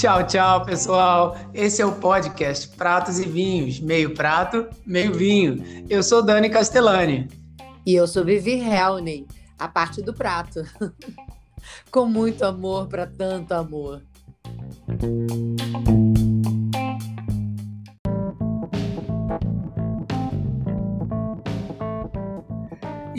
Tchau, tchau, pessoal. Esse é o podcast Pratos e Vinhos, meio prato, meio vinho. Eu sou Dani Castellani. E eu sou Vivi Helney, a parte do prato. Com muito amor para tanto amor.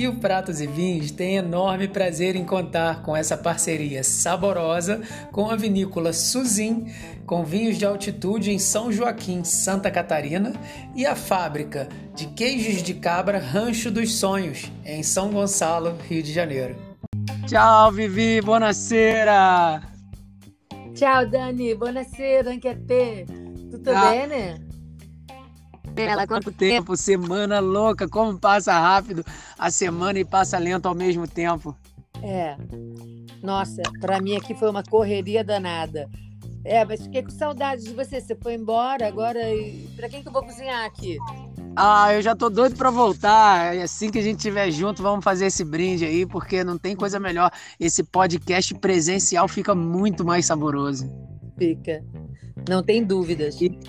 E o Pratos e Vinhos tem enorme prazer em contar com essa parceria saborosa com a vinícola Suzin, com vinhos de altitude em São Joaquim, Santa Catarina, e a fábrica de queijos de cabra Rancho dos Sonhos, em São Gonçalo, Rio de Janeiro. Tchau, Vivi, buonasera! Ciao Dani, buonasera anche a te. Tutto ah. bene? Quanto tempo? Semana louca, como passa rápido a semana e passa lento ao mesmo tempo. É. Nossa, para mim aqui foi uma correria danada. É, mas fiquei com saudade de você. Você foi embora agora e para quem que eu vou cozinhar aqui? Ah, eu já tô doido para voltar. E assim que a gente estiver junto, vamos fazer esse brinde aí, porque não tem coisa melhor. Esse podcast presencial fica muito mais saboroso. Fica. Não tem dúvidas. E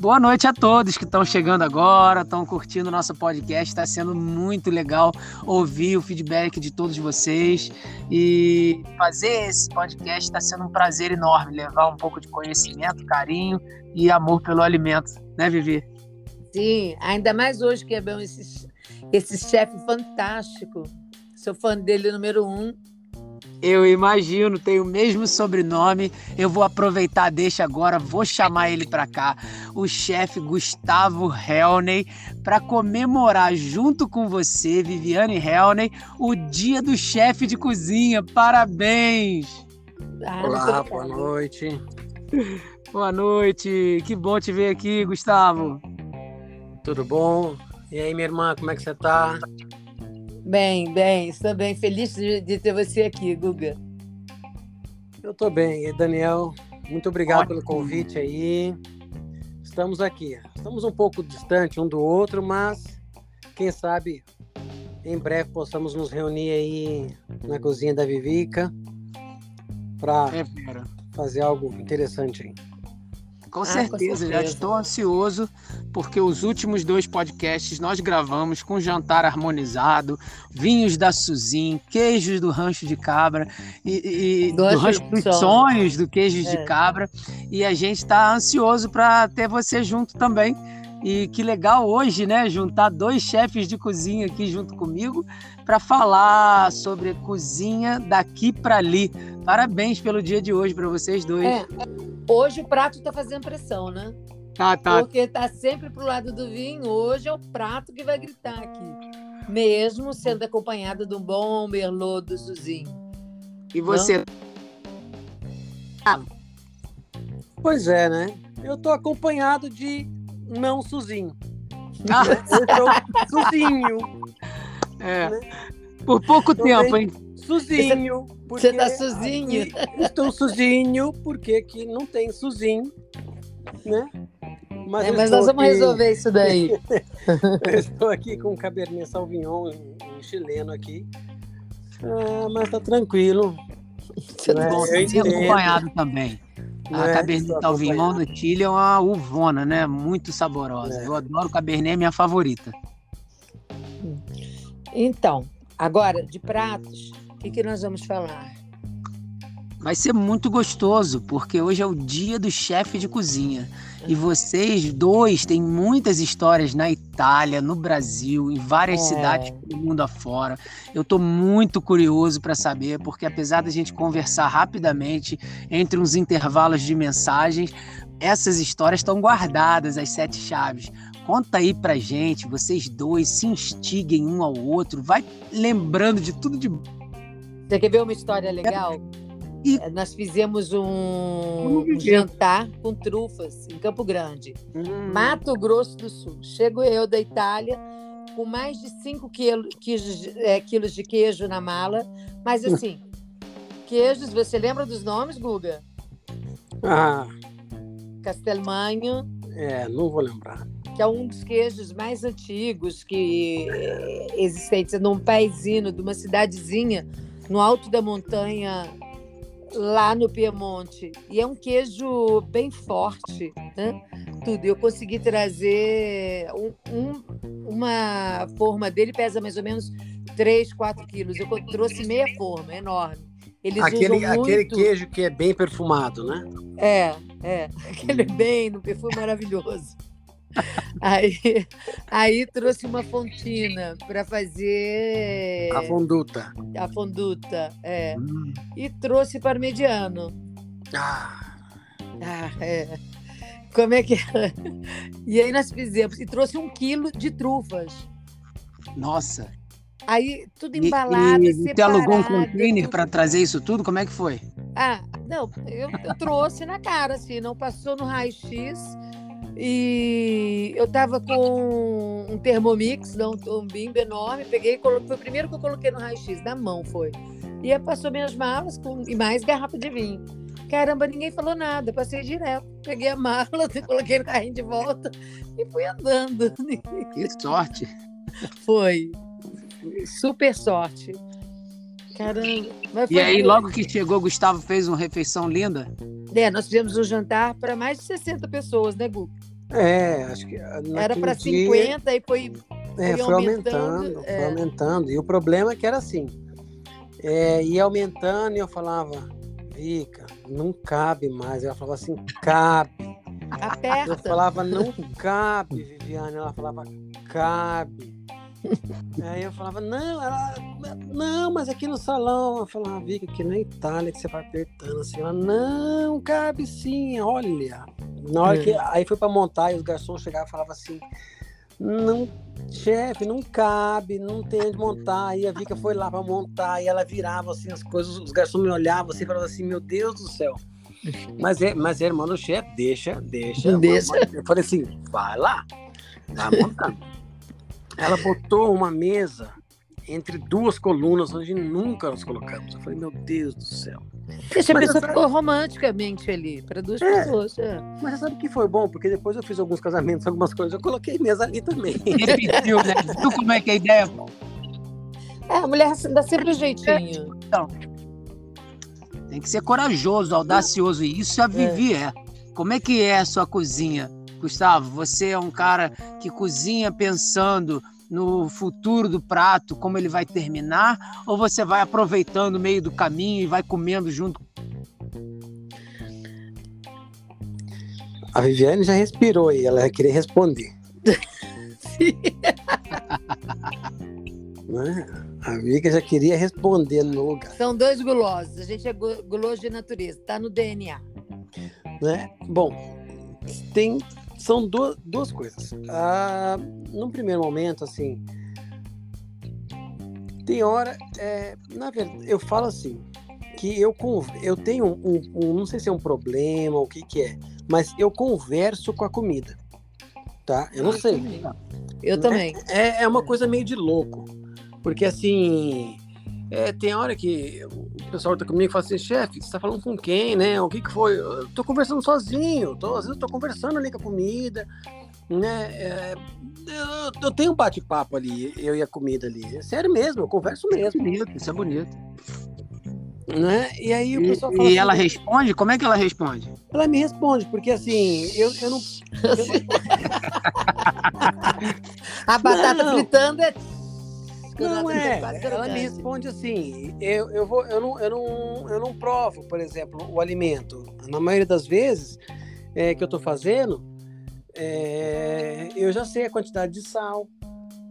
Boa noite a todos que estão chegando agora, estão curtindo o nosso podcast. Está sendo muito legal ouvir o feedback de todos vocês e fazer esse podcast está sendo um prazer enorme levar um pouco de conhecimento, carinho e amor pelo alimento, né, Vivi? Sim, ainda mais hoje que é bom esse, esse chefe fantástico. Sou fã dele número um. Eu imagino, tem o mesmo sobrenome. Eu vou aproveitar, deixa agora, vou chamar ele para cá, o chefe Gustavo Helney, para comemorar junto com você, Viviane Helney, o Dia do Chefe de Cozinha. Parabéns! Ah, Olá, boa noite. Boa noite, que bom te ver aqui, Gustavo. Tudo bom? E aí, minha irmã, como é que você tá? Bem, bem, estou bem feliz de, de ter você aqui, Guga. Eu estou bem. E Daniel, muito obrigado Ótimo. pelo convite aí. Estamos aqui. Estamos um pouco distante um do outro, mas quem sabe em breve possamos nos reunir aí na cozinha da Vivica para é, fazer algo interessante aí. Com, ah, certeza, com certeza, já estou ansioso, porque os últimos dois podcasts nós gravamos com jantar harmonizado, vinhos da Suzin, queijos do rancho de cabra, e, e do, rancho dos sonhos do queijos é. de cabra, e a gente está ansioso para ter você junto também. E que legal hoje, né? Juntar dois chefes de cozinha aqui junto comigo para falar sobre cozinha daqui para ali. Parabéns pelo dia de hoje para vocês dois. É. Hoje o prato está fazendo pressão, né? Tá, tá. Porque tá sempre pro lado do vinho. Hoje é o prato que vai gritar aqui. Mesmo sendo acompanhado de um bom merlot do Suzinho. E você? Ah. Pois é, né? Eu tô acompanhado de não Suzinho. Ah. Eu tô Suzinho. É. Né? Por pouco tempo, hein? Suzinho. Você tá sozinho? Estou sozinho, porque aqui não tem sozinho, né? Mas, é, mas nós vamos aqui... resolver isso daí. estou aqui com o Cabernet Sauvignon, um chileno aqui. Ah, mas tá tranquilo. Você né? bom, tá acompanhado também. A é, Cabernet Sauvignon do Chile é uma uvona, né? Muito saborosa. É. Eu adoro Cabernet, é minha favorita. Então, agora, de pratos, o que, que nós vamos falar? Vai ser muito gostoso, porque hoje é o dia do chefe de cozinha. E vocês dois têm muitas histórias na Itália, no Brasil, em várias é. cidades do mundo afora. Eu estou muito curioso para saber, porque apesar da gente conversar rapidamente entre uns intervalos de mensagens, essas histórias estão guardadas, as sete chaves. Conta aí pra gente, vocês dois se instiguem um ao outro, vai lembrando de tudo de você quer ver uma história legal? E... É, nós fizemos um, um jantar com trufas em Campo Grande, hum. Mato Grosso do Sul. Chego eu da Itália com mais de 5 quilos, é, quilos de queijo na mala, mas assim, queijos, você lembra dos nomes, Guga? Ah. Castelmanho. É, não vou lembrar. Que é um dos queijos mais antigos que existentes num paizinho de uma cidadezinha no alto da montanha, lá no Piemonte. E é um queijo bem forte, né? Tudo. Eu consegui trazer um, um, uma forma dele, pesa mais ou menos 3, 4 quilos. Eu trouxe meia forma, enorme. Eles aquele, aquele queijo que é bem perfumado, né? É, é. Aquele bem no perfume maravilhoso. Aí, aí trouxe uma fontina para fazer. A fonduta. A fonduta, é. Hum. E trouxe parmegiano. Ah. ah, é. Como é que é? E aí nós fizemos. E trouxe um quilo de trufas. Nossa! Aí tudo embalado, e, e Você alugou um container para trazer isso tudo? Como é que foi? Ah, não, eu, eu trouxe na cara, assim, não passou no raio-x e eu tava com um Thermomix, não, um bimbo enorme, peguei, foi o primeiro que eu coloquei no raio-x, na mão foi. E aí passou minhas malas com, e mais garrafa de vinho. Caramba, ninguém falou nada, passei direto. Peguei a mala, coloquei no carrinho de volta e fui andando. Que sorte! Foi. Super sorte. Caramba. e aí, logo que chegou, Gustavo fez uma refeição linda? É, nós fizemos um jantar para mais de 60 pessoas, né, Gu? É, acho que. Era para 50 e foi. É, foi, foi aumentando, aumentando é. foi aumentando. E o problema é que era assim: é, ia aumentando e eu falava, Rica, não cabe mais. Ela falava assim, cabe. Aperta. Eu falava, não cabe, Viviane. Ela falava, cabe. Aí eu falava, não, ela, não, mas aqui no salão. Eu falava, Vika, aqui na Itália que você vai apertando assim. Ela, não, cabe sim, olha. Na hora que, aí foi para montar e os garçons chegavam e falavam assim, não, chefe, não cabe, não tem onde montar. Aí a Vika foi lá para montar e ela virava assim as coisas, os garçons me olhavam assim e falavam assim, meu Deus do céu. Mas é, mas é irmão do chefe, deixa, deixa. deixa. Eu falei assim, vai lá, vai montando. Ela botou uma mesa entre duas colunas onde nunca nós colocamos. Eu falei, meu Deus do céu. Deixa a pessoa ficou romanticamente ali, para duas é, pessoas. É. Mas você sabe que foi bom? Porque depois eu fiz alguns casamentos, algumas coisas, eu coloquei mesa ali também. Repetiu, né? Viu como é que é a ideia? É, a mulher dá sempre um jeitinho. Então, tem que ser corajoso, audacioso. E isso a Vivi é. é. Como é que é a sua cozinha? Gustavo, você é um cara que cozinha pensando no futuro do prato, como ele vai terminar, ou você vai aproveitando o meio do caminho e vai comendo junto? A Viviane já respirou e ela vai querer responder. né? A Vika já queria responder no lugar. São dois gulosos. A gente é guloso de natureza, está no DNA. Né? Bom, tem são duas, duas coisas. Ah, num primeiro momento, assim, tem hora, é, na verdade, eu falo assim, que eu, eu tenho um, um, não sei se é um problema, o que que é, mas eu converso com a comida, tá? Eu não eu sei. Também. Eu também. É, é uma coisa meio de louco, porque assim, é, tem hora que o pessoal tá comigo e fala assim, chefe, você tá falando com quem, né? O que que foi? Eu tô conversando sozinho, tô, às vezes eu tô conversando ali com a comida, né? É, eu, eu, tenho um bate-papo ali, eu e a comida ali. É sério mesmo, eu converso mesmo. Isso é bonito, isso é bonito. Né? E aí o pessoal fala. E assim, ela responde? Como é que ela responde? Ela me responde, porque assim, eu, eu não. a batata não. fritando é não é, ela me responde assim, eu, eu, vou, eu, não, eu, não, eu não provo, por exemplo, o alimento. Na maioria das vezes é, que eu estou fazendo, é, eu já sei a quantidade de sal,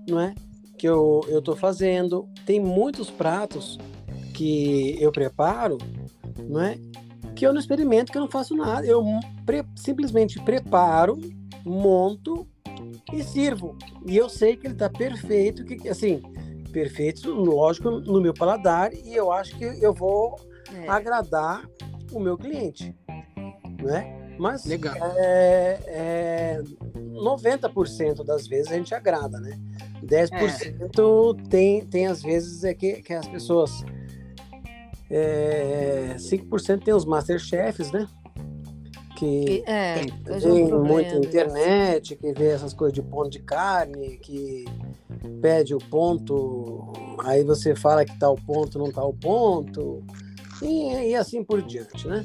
não é? Que eu estou fazendo. Tem muitos pratos que eu preparo, não é? Que eu não experimento, que eu não faço nada. Eu pre simplesmente preparo, monto e sirvo. E eu sei que ele está perfeito, que assim, perfeitos, lógico, no meu paladar e eu acho que eu vou é. agradar o meu cliente, né? Mas Legal. É, é, 90% das vezes a gente agrada, né? 10% é. tem, tem às vezes é que, que as pessoas. É, 5% tem os Masterchefs, né? Que é, tem, muita internet, que vê essas coisas de ponto de carne, que pede o ponto, aí você fala que tal ponto, não tal ponto, e, e assim por diante, né?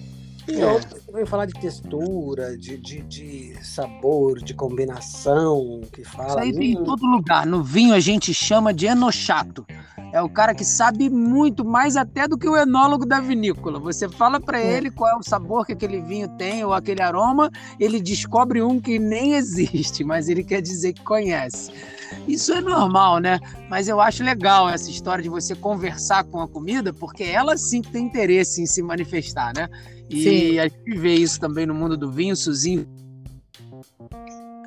E é. outros que vem falar de textura, de, de, de, sabor, de combinação, que fala. Isso aí tem em todo lugar. No vinho a gente chama de enochato. É o cara que sabe muito mais até do que o enólogo da vinícola. Você fala para é. ele qual é o sabor que aquele vinho tem ou aquele aroma, ele descobre um que nem existe, mas ele quer dizer que conhece. Isso é normal, né? Mas eu acho legal essa história de você conversar com a comida, porque ela sim tem interesse em se manifestar, né? E sim. a gente vê isso também no mundo do vinho. Suzinho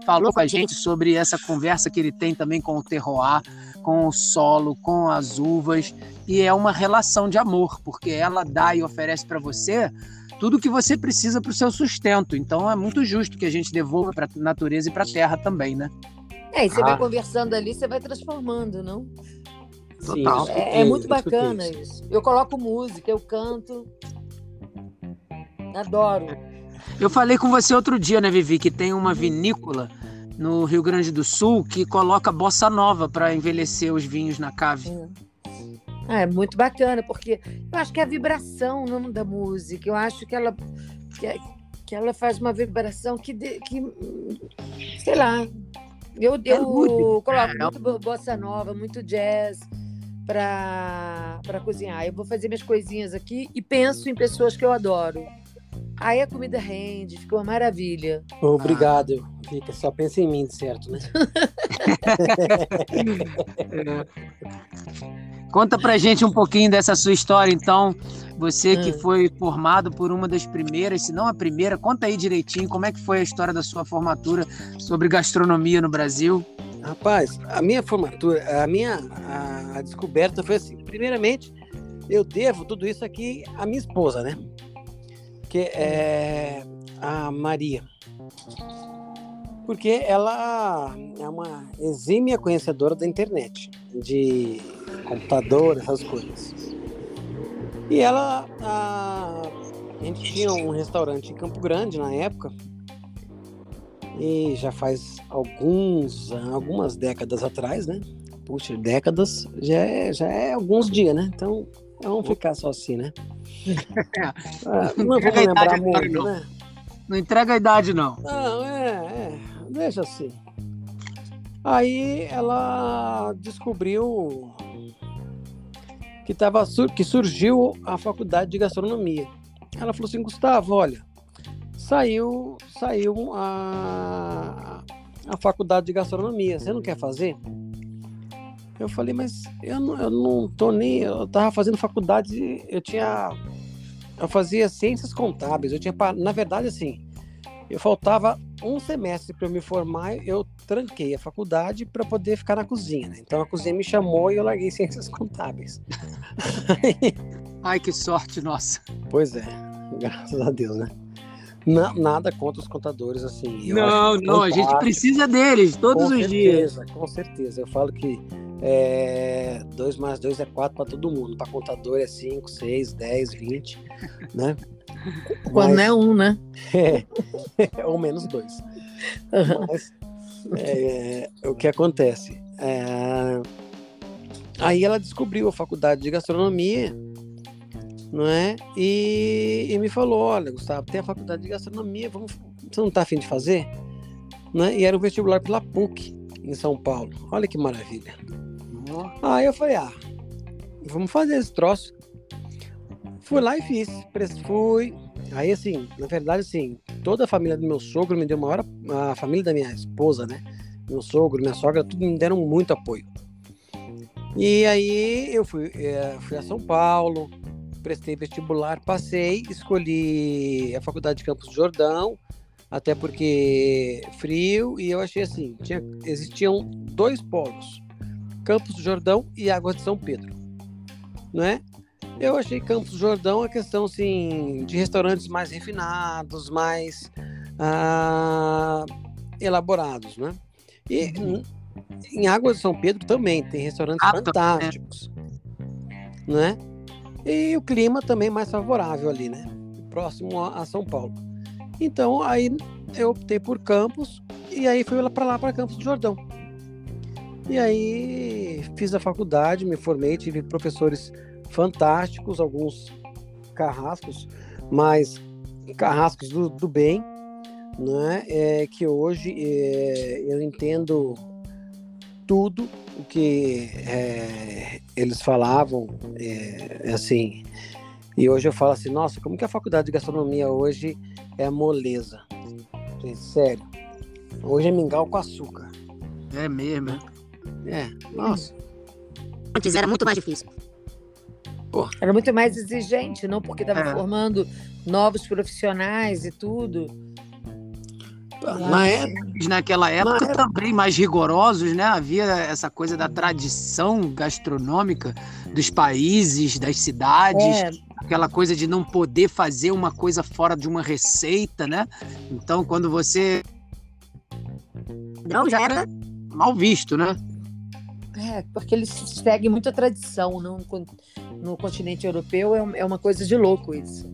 falou com a gente sobre essa conversa que ele tem também com o terroir, com o solo, com as uvas, e é uma relação de amor, porque ela dá e oferece para você tudo que você precisa para o seu sustento. Então é muito justo que a gente devolva para a natureza e para a terra também, né? É, e você ah. vai conversando ali, você vai transformando, não? Sim, é, é, muito bacana isso. Eu coloco música, eu canto. Adoro. Eu falei com você outro dia, né, Vivi, que tem uma vinícola no Rio Grande do Sul que coloca bossa nova para envelhecer os vinhos na cave. É. é muito bacana, porque eu acho que é a vibração não da música, eu acho que ela que, que ela faz uma vibração que, que sei lá, eu, eu coloco é. muito bossa nova, muito jazz para cozinhar. Eu vou fazer minhas coisinhas aqui e penso em pessoas que eu adoro. Aí a comida rende, ficou uma maravilha. Obrigado, ah. Fica, só pensa em mim, certo, né? Conta pra gente um pouquinho dessa sua história, então. Você que hum. foi formado por uma das primeiras, se não a primeira, conta aí direitinho como é que foi a história da sua formatura sobre gastronomia no Brasil. Rapaz, a minha formatura, a minha a, a descoberta foi assim. Primeiramente, eu devo tudo isso aqui à minha esposa, né? Que é a Maria. Porque ela é uma exímia conhecedora da internet, de computador, essas coisas. E ela, a, a gente tinha um restaurante em Campo Grande na época, e já faz alguns, algumas décadas atrás, né? Puxa, décadas já é, já é alguns dias, né? Então vamos ficar só assim, né? Ah, não vou lembrar muito, não. né? Não entrega a idade, não. Não, é, é. Deixa assim. Aí ela descobriu que, tava, que surgiu a faculdade de gastronomia. Ela falou assim, Gustavo, olha, saiu, saiu a, a faculdade de gastronomia, você não quer fazer? Eu falei, mas eu não, eu não tô nem. Eu tava fazendo faculdade, eu tinha. Eu fazia ciências contábeis, eu tinha. Na verdade, assim, eu faltava um semestre para eu me formar, eu tranquei a faculdade para poder ficar na cozinha. Né? Então a cozinha me chamou e eu larguei ciências contábeis. Ai, que sorte nossa. Pois é, graças a Deus, né? Não, nada contra os contadores, assim. não, não, a gente precisa deles todos com os certeza, dias. Com certeza, eu falo que 2 é, mais 2 é 4 para todo mundo. Para contador é 5, 6, 10, 20, né? Quando Mas, é um, né? É, ou menos dois. Mas é, é, o que acontece? É, aí ela descobriu a faculdade de gastronomia, não é? E, e, me falou: olha, Gustavo, tem a faculdade de gastronomia, vamos, você não está afim de fazer? Né? E era o vestibular pela PUC, em São Paulo. Olha que maravilha. Aí eu falei: ah, vamos fazer esse troço. Fui lá e fiz. Fui. Aí, assim, na verdade, assim, toda a família do meu sogro me deu uma hora. A família da minha esposa, né? Meu sogro, minha sogra, tudo me deram muito apoio. E aí eu fui, é, fui a São Paulo, prestei vestibular, passei, escolhi a Faculdade de Campos do Jordão, até porque frio, e eu achei assim, tinha, existiam dois polos, Campos do Jordão e Águas de São Pedro, não é? Eu achei Campos do Jordão a questão assim, de restaurantes mais refinados, mais ah, elaborados, né? E uhum. em Águas de São Pedro também tem restaurantes ah, fantásticos, né? E o clima também mais favorável ali, né? Próximo a, São Paulo. Então aí eu optei por campus e aí fui para lá para Campos do Jordão. E aí fiz a faculdade, me formei, tive professores fantásticos, alguns carrascos, mas carrascos do, do bem, né? É, que hoje é, eu entendo tudo o que é, eles falavam, é, assim, e hoje eu falo assim, nossa, como que a faculdade de gastronomia hoje é moleza? sério, hoje é mingau com açúcar. É mesmo, é? nossa. Antes era muito mais difícil. Pô. Era muito mais exigente, não? Porque estava é. formando novos profissionais e tudo. Na época, naquela época Na também mais rigorosos, né? Havia essa coisa da tradição gastronômica dos países, das cidades, é. aquela coisa de não poder fazer uma coisa fora de uma receita, né? Então, quando você não já era mal visto, né? É, porque eles seguem muita tradição no, no continente europeu, é, é uma coisa de louco isso.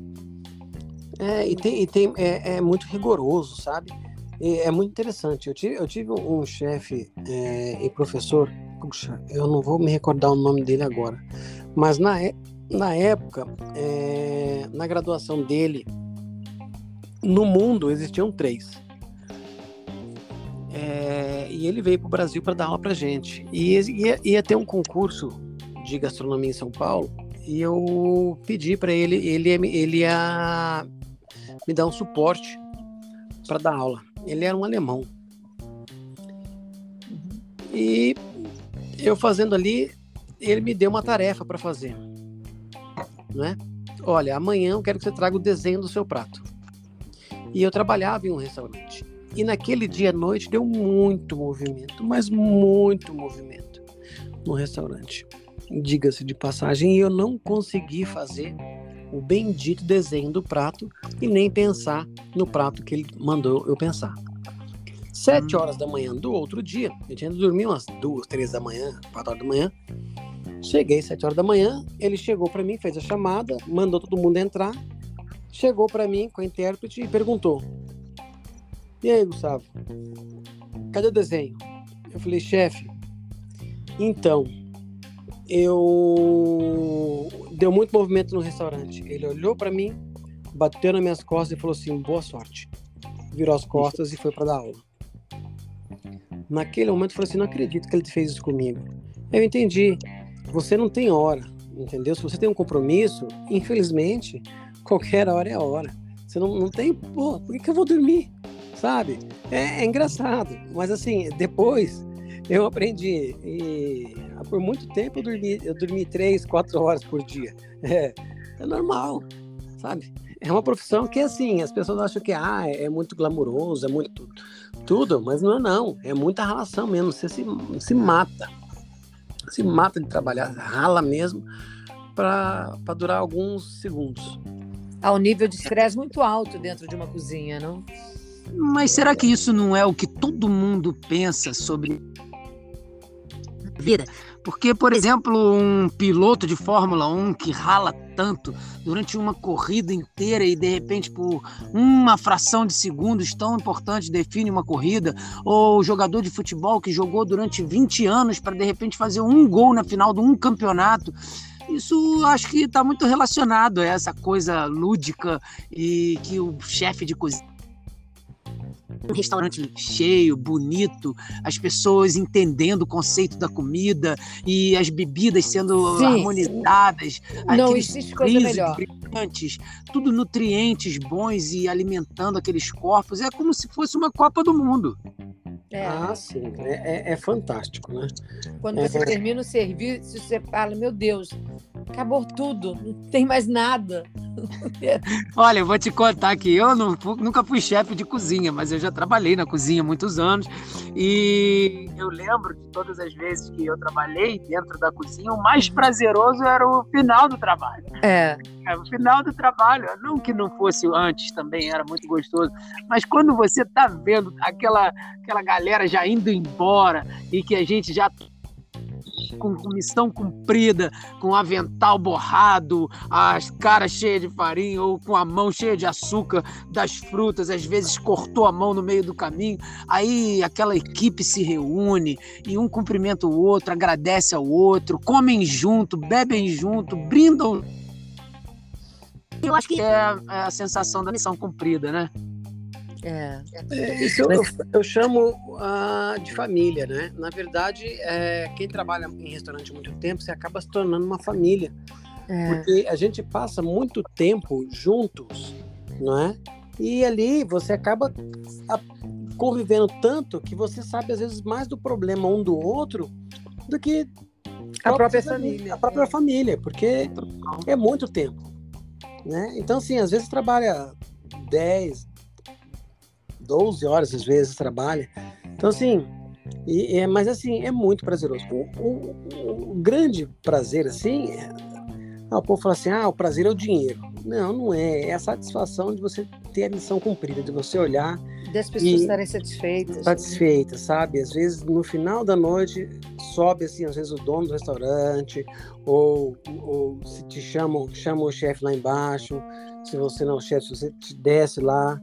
É, e tem, e tem é, é muito rigoroso, sabe? E é muito interessante. Eu tive, eu tive um chefe é, e professor, puxa, eu não vou me recordar o nome dele agora, mas na, na época, é, na graduação dele, no mundo existiam três. É, e ele veio para o Brasil para dar aula para gente. E ia, ia ter um concurso de gastronomia em São Paulo e eu pedi para ele, ele, ele ia me dar um suporte para dar aula. Ele era um alemão. E eu fazendo ali, ele me deu uma tarefa para fazer. Né? Olha, amanhã eu quero que você traga o desenho do seu prato. E eu trabalhava em um restaurante. E naquele dia à noite deu muito movimento, mas muito movimento no restaurante. Diga-se de passagem, e eu não consegui fazer o bendito desenho do prato e nem pensar no prato que ele mandou eu pensar. Sete horas da manhã do outro dia, eu tinha dormido umas duas, três da manhã, quatro horas da manhã. Cheguei sete horas da manhã, ele chegou para mim, fez a chamada, mandou todo mundo entrar, chegou para mim com a intérprete e perguntou: E aí, Gustavo? Cadê o desenho? Eu falei, chefe, então, eu deu muito movimento no restaurante. Ele olhou para mim, bateu nas minhas costas e falou assim: "Boa sorte". Virou as costas e foi para dar aula. Naquele momento eu falei assim: "Não acredito que ele fez isso comigo". Eu entendi. Você não tem hora, entendeu? Se você tem um compromisso, infelizmente, qualquer hora é hora. Você não, não tem, pô, por que eu vou dormir? Sabe? É, é engraçado, mas assim, depois eu aprendi e por muito tempo eu dormi, eu dormi três, quatro horas por dia. É, é normal, sabe? É uma profissão que assim, as pessoas acham que ah, é muito glamuroso, é muito tudo, mas não é não, é muita relação mesmo, você se, se mata. Se mata de trabalhar, rala mesmo para durar alguns segundos. Há um nível de estresse muito alto dentro de uma cozinha, não? Mas será que isso não é o que todo mundo pensa sobre vida. Porque, por exemplo, um piloto de Fórmula 1 que rala tanto durante uma corrida inteira e de repente por uma fração de segundos tão importante define uma corrida, ou jogador de futebol que jogou durante 20 anos para de repente fazer um gol na final de um campeonato. Isso acho que está muito relacionado a essa coisa lúdica e que o chefe de cozinha um restaurante cheio, bonito, as pessoas entendendo o conceito da comida e as bebidas sendo Sim. harmonizadas, não existe coisa melhor. Brilhantes, tudo nutrientes bons e alimentando aqueles corpos. É como se fosse uma Copa do Mundo. É. Ah, sim, é, é, é fantástico, né? Quando é. você termina o serviço, você fala, meu Deus, acabou tudo, não tem mais nada. Olha, eu vou te contar que eu não, nunca fui chefe de cozinha, mas eu já trabalhei na cozinha há muitos anos e eu lembro de todas as vezes que eu trabalhei dentro da cozinha, o mais prazeroso era o final do trabalho. É. é o final do trabalho, não que não fosse antes também, era muito gostoso, mas quando você tá vendo aquela, aquela galera já indo embora e que a gente já com, com missão cumprida, com avental borrado, as caras cheias de farinha ou com a mão cheia de açúcar das frutas, às vezes cortou a mão no meio do caminho. Aí aquela equipe se reúne e um cumprimenta o outro, agradece ao outro, comem junto, bebem junto, brindam. Eu acho que é, é a sensação da missão cumprida, né? É. é isso eu, eu chamo uh, de família, né? Na verdade, é, quem trabalha em restaurante há muito tempo, você acaba se tornando uma família. É. Porque a gente passa muito tempo juntos, não é? E ali você acaba convivendo tanto que você sabe, às vezes, mais do problema um do outro do que a própria família. A própria família, porque é muito tempo. Né? Então, assim, às vezes trabalha 10, 12 horas, às vezes, trabalha. Então, assim, e, é, mas assim, é muito prazeroso. O, o, o grande prazer, assim, é, ah, o povo fala assim, ah, o prazer é o dinheiro. Não, não é. É a satisfação de você ter a missão cumprida, de você olhar. Das pessoas estarem satisfeitas. Né? Satisfeitas, sabe? Às vezes, no final da noite, sobe, assim, às vezes o dono do restaurante, ou, ou se te chamam, chamam o chefe lá embaixo. Se você não é o chefe, você te desce lá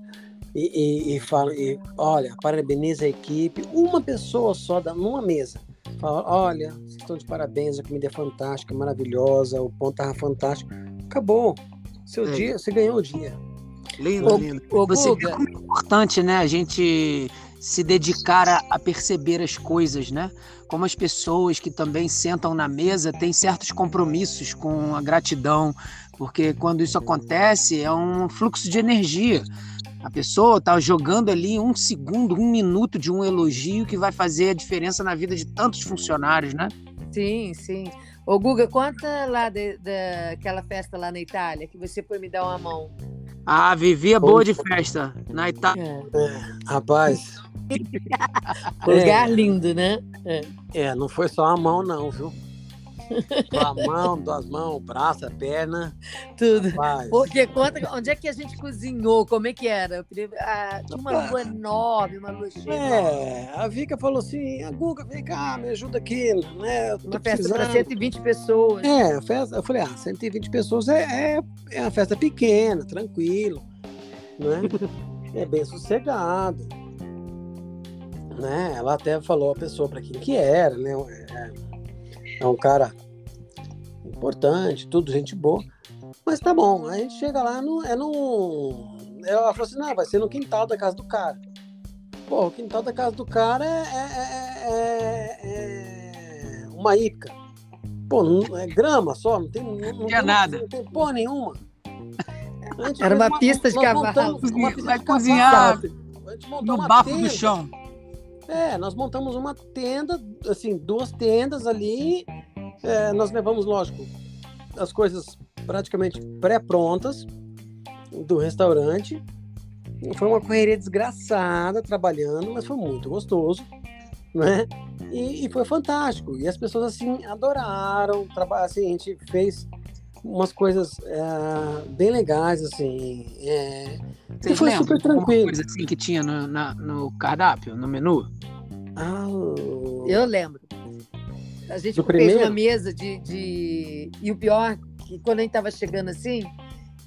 e, e, e fala, e, olha, parabeniza a equipe, uma pessoa só, numa mesa, fala, olha, vocês estão de parabéns, a comida é fantástica, maravilhosa, o pão estava fantástico, acabou, seu é. dia, você ganhou o dia. Lindo, lindo. Você vê como é importante, né, a gente se dedicar a, a, perceber as coisas, né? Como as pessoas que também sentam na mesa têm certos compromissos com a gratidão, porque quando isso acontece é um fluxo de energia. A pessoa está jogando ali um segundo, um minuto de um elogio que vai fazer a diferença na vida de tantos funcionários, né? Sim, sim. Ô, Guga, conta lá daquela festa lá na Itália, que você foi me dar uma mão. Ah, vivia boa de festa na Itália. É. É, rapaz. Lugar é. lindo, né? É. é, não foi só a mão, não, viu? a mão, duas mãos, braço, a perna. Tudo. Rapaz. Porque conta onde é que a gente cozinhou, como é que era? Ah, tinha uma lua enorme, uma lua cheia. É, a Vika falou assim: a Guga, vem cá, me ajuda aqui. Né? Uma festa para 120 pessoas. É, festa, eu falei: ah, 120 pessoas é, é, é uma festa pequena, tranquilo. Né? é bem sossegado. Né? Ela até falou a pessoa para quem que era, né? É, é um cara importante, tudo gente boa. Mas tá bom, a gente chega lá, no, é no. Ela falou assim: não, vai ser no quintal da casa do cara. Pô, o quintal da casa do cara é, é, é, é uma ípica. Pô, não, é grama só, não tem. Não, não, não nada. Não tem porra nenhuma. Era uma, uma pista de cavalo. Vai cozinhar no bafo do chão. É, nós montamos uma tenda, assim, duas tendas ali. É, nós levamos, lógico, as coisas praticamente pré-prontas do restaurante. Foi uma correria desgraçada trabalhando, mas foi muito gostoso, né? E, e foi fantástico. E as pessoas assim adoraram. Assim, a gente fez umas coisas é, bem legais, assim. É, e foi super tranquilo. coisa assim que tinha no, na, no cardápio, no menu? Ah, eu lembro. A gente fez uma mesa de, de. E o pior, que quando a gente estava chegando assim,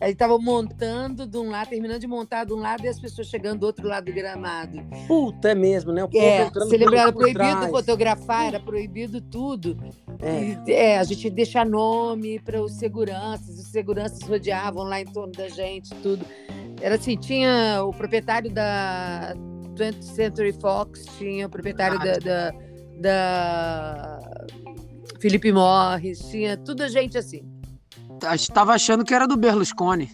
a gente estava montando de um lado, terminando de montar de um lado e as pessoas chegando do outro lado do gramado. Puta, é mesmo, né? O é, você lembra, era proibido trás. fotografar, era proibido tudo. É. É, a gente deixa nome para os seguranças, os seguranças rodeavam lá em torno da gente, tudo. Era assim, tinha o proprietário da 20th Century Fox, tinha o proprietário ah, da, da, da Felipe Morris, tinha tudo gente assim. Estava achando que era do Berlusconi.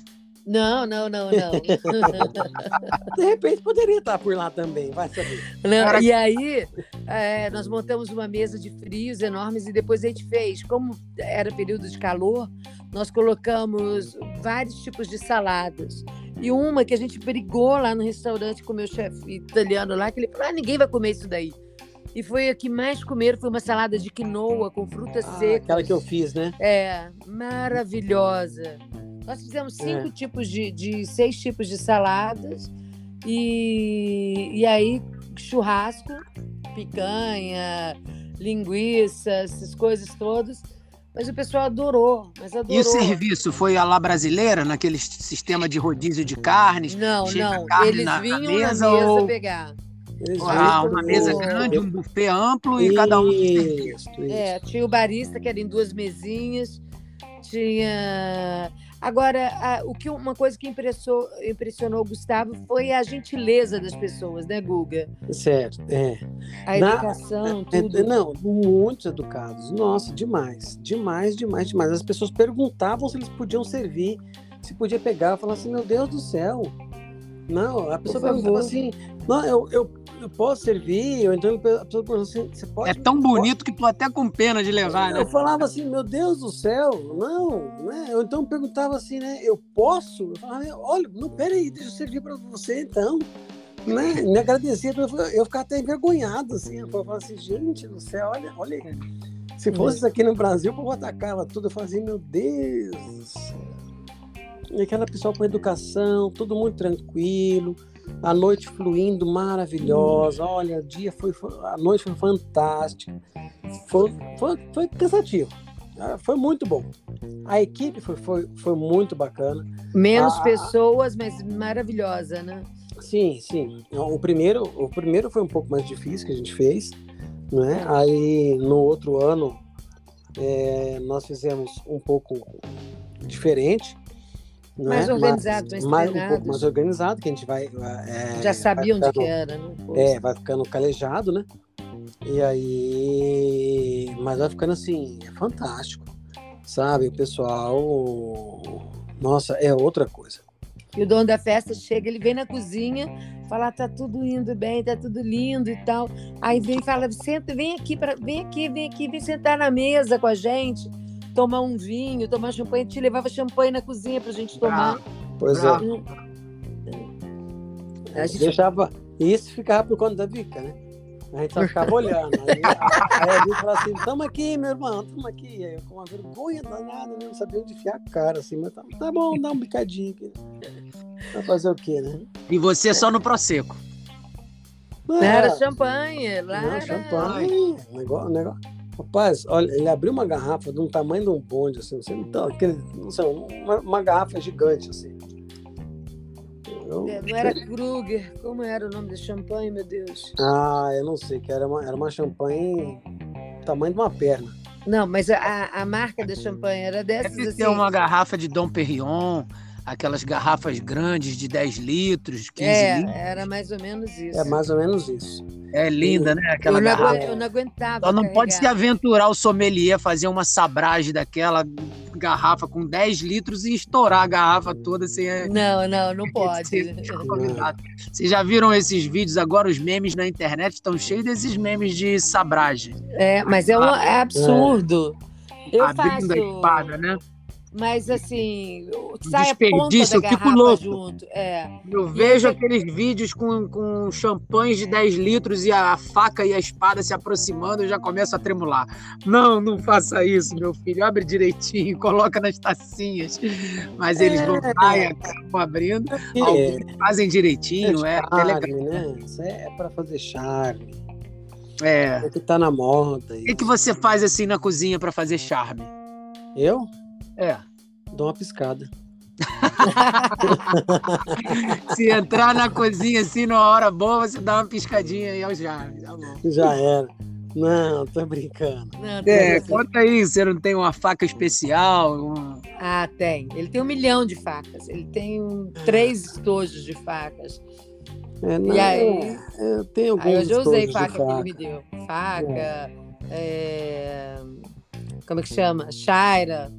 Não, não, não, não. De repente poderia estar por lá também, vai saber. Não, e aí, é, nós montamos uma mesa de frios enormes e depois a gente fez. Como era período de calor, nós colocamos vários tipos de saladas. E uma que a gente brigou lá no restaurante com o meu chefe italiano lá, que ele falou: ah, ninguém vai comer isso daí. E foi a que mais comeram, foi uma salada de quinoa com frutas ah, secas. Aquela que eu fiz, né? É, maravilhosa. Nós fizemos cinco é. tipos de, de, seis tipos de saladas. E, e aí, churrasco, picanha, linguiça, essas coisas todas. Mas o pessoal adorou, mas adorou. E o serviço foi a lá brasileira, naquele sistema de rodízio de carnes? Não, não. Carne Eles na, vinham na mesa, na mesa ou... pegar. Ah, uma mesa grande, um buffet amplo e isso, cada um. Isso, isso. É, tinha o barista que era em duas mesinhas, tinha Agora, a, o que uma coisa que impressionou, impressionou o Gustavo foi a gentileza das pessoas, né, Guga? Certo, é. A Na, educação, é, tudo. É, não, muitos educados. Nossa, demais, demais, demais, demais. As pessoas perguntavam se eles podiam servir, se podia pegar, falar assim, meu Deus do céu. Não, a pessoa perguntava assim, não, eu, eu eu posso servir, ou então a pessoa pergunta assim, você pode. É tão bonito que tô até com pena de levar, né? Eu falava assim, meu Deus do céu, não, né? Ou então perguntava assim, né? Eu posso? Eu falava, olha, não, peraí, deixa eu servir para você então. Né? Me agradecia, eu ficava até envergonhado, assim. Eu falava assim, gente do céu, olha, olha. Se fosse isso aqui no Brasil, o povo atacava tudo. Eu falava assim, meu Deus do céu. E aquela pessoa com educação, tudo muito tranquilo a noite fluindo maravilhosa. Olha, o dia foi, a noite foi fantástica. Foi, foi, foi cansativo. Ah, foi muito bom. A equipe foi, foi, foi muito bacana. Menos a, pessoas, mas maravilhosa, né? Sim, sim. O primeiro, o primeiro foi um pouco mais difícil que a gente fez, né? Aí no outro ano é, nós fizemos um pouco diferente. Mais né? organizado, mais, mais um pouco mais organizado, que a gente vai. É, Já sabia onde ficando, que era, né? É, vai ficando calejado, né? E aí. Mas vai ficando assim, é fantástico. Sabe? O pessoal. Nossa, é outra coisa. E o dono da festa chega, ele vem na cozinha, fala, tá tudo indo bem, tá tudo lindo e tal. Aí vem e fala, senta, vem aqui, pra, vem aqui, vem aqui, vem sentar na mesa com a gente tomar um vinho, tomar champanhe, te levava champanhe na cozinha pra gente tomar. Ah, pois é. A gente... Deixava. Isso ficava por conta da Vika, né? A gente só ficava olhando. Aí, aí a Vika falava assim: tamo aqui, meu irmão, tamo aqui. Aí eu com uma vergonha danada, né? não sabia onde enfiar a cara, assim, mas tá, tá bom, dá um bicadinho aqui. Vai fazer o quê, né? E você só no Prosecco? Não, era champanhe, lá. Não, era... champanhe. Negócio, negócio. Rapaz, olha, ele abriu uma garrafa de um tamanho de um bonde, assim, não, aquele, não sei, uma, uma garrafa gigante, assim. Eu... É, não era Kruger, como era o nome de champanhe, meu Deus? Ah, eu não sei, que era uma, era uma champanhe tamanho de uma perna. Não, mas a, a marca da champanhe era dessas Deve assim. ter uma garrafa de Dom Perignon, aquelas garrafas grandes de 10 litros, 15 é, litros. Era mais ou menos isso. É mais ou menos isso. É linda, né? Aquela eu, não garrafa. eu não aguentava. Só não carregar. pode se aventurar o sommelier fazer uma sabragem daquela garrafa com 10 litros e estourar a garrafa toda sem. Não, não, não pode. Vocês já viram esses vídeos agora? Os memes na internet estão cheios desses memes de sabragem. É, mas é, um, é absurdo. É. Eu Abrindo faço... a espada, né? Mas assim, sai desperdício, a ponta eu fico louco. junto. É. Eu vejo aqueles vídeos com, com champanhes de 10 litros e a faca e a espada se aproximando, eu já começo a tremular. Não, não faça isso, meu filho. Abre direitinho, coloca nas tacinhas. Mas eles é. vão lá e acabam abrindo. É. Alguns fazem direitinho. É, é, charme, né? Isso é para fazer charme. É. É que tá na moda. O que, que você faz assim na cozinha para fazer charme? Eu? É. Dou uma piscada. Se entrar na cozinha assim numa hora boa, você dá uma piscadinha aí ao já. Tá Já era. Não, tô brincando. Não, tô é, conta aí, você não tem uma faca especial? Uma... Ah, tem. Ele tem um milhão de facas. Ele tem um, três estojos de facas. É, não, e aí, eu tenho alguns aí eu já usei faca, faca, que ele me deu. Faca, é. É, como é que chama? Shaira.